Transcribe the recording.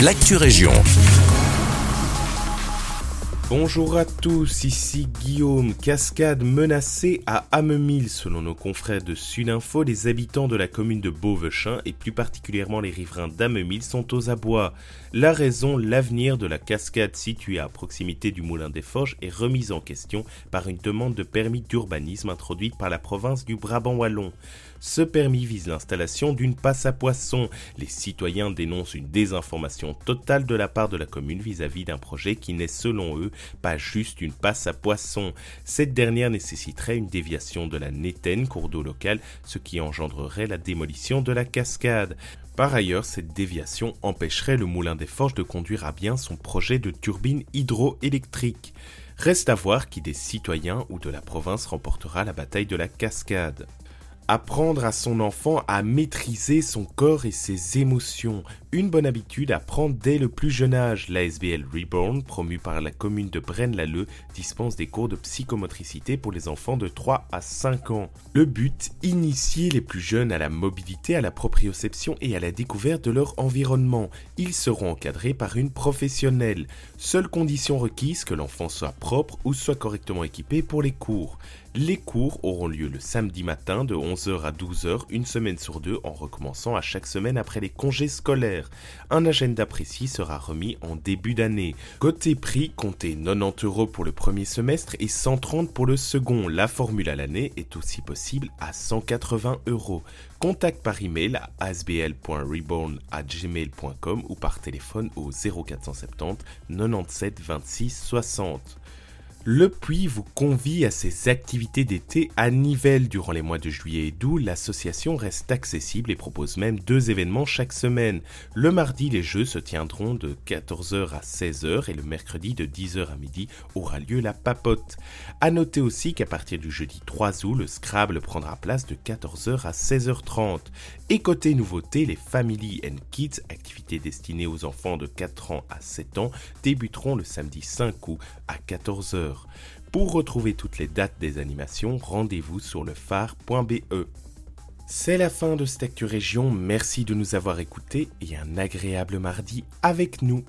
l'actu région. Bonjour à tous, ici Guillaume. Cascade menacée à Amemil. Selon nos confrères de Sudinfo, les habitants de la commune de Beauvechin et plus particulièrement les riverains d'Amemil sont aux abois. La raison, l'avenir de la cascade située à proximité du Moulin des Forges est remise en question par une demande de permis d'urbanisme introduite par la province du Brabant Wallon. Ce permis vise l'installation d'une passe à poissons. Les citoyens dénoncent une désinformation totale de la part de la commune vis-à-vis d'un projet qui n'est selon eux pas juste une passe à poissons. Cette dernière nécessiterait une déviation de la Nétaine, cours d'eau local, ce qui engendrerait la démolition de la cascade. Par ailleurs, cette déviation empêcherait le Moulin des Forges de conduire à bien son projet de turbine hydroélectrique. Reste à voir qui des citoyens ou de la province remportera la bataille de la cascade. Apprendre à son enfant à maîtriser son corps et ses émotions. Une bonne habitude à prendre dès le plus jeune âge. L'ASBL Reborn, promue par la commune de Braine-l'Alleud, dispense des cours de psychomotricité pour les enfants de 3 à 5 ans. Le but, initier les plus jeunes à la mobilité, à la proprioception et à la découverte de leur environnement. Ils seront encadrés par une professionnelle. Seule condition requise que l'enfant soit propre ou soit correctement équipé pour les cours. Les cours auront lieu le samedi matin de 11h à 12h, une semaine sur deux, en recommençant à chaque semaine après les congés scolaires. Un agenda précis sera remis en début d'année. Côté prix, comptez 90 euros pour le premier semestre et 130 pour le second. La formule à l'année est aussi possible à 180 euros. Contact par email à asbl.reborn@gmail.com ou par téléphone au 0470 97 26 60. Le Puy vous convie à ses activités d'été à Nivelles durant les mois de juillet et d'août. L'association reste accessible et propose même deux événements chaque semaine. Le mardi, les jeux se tiendront de 14h à 16h et le mercredi de 10h à midi aura lieu la papote. À noter aussi qu'à partir du jeudi 3 août, le Scrabble prendra place de 14h à 16h30. Et côté nouveauté, les Family and Kids, activités destinées aux enfants de 4 ans à 7 ans, débuteront le samedi 5 août à 14h. Pour retrouver toutes les dates des animations, rendez-vous sur le phare.be. C'est la fin de cette Actu merci de nous avoir écoutés et un agréable mardi avec nous.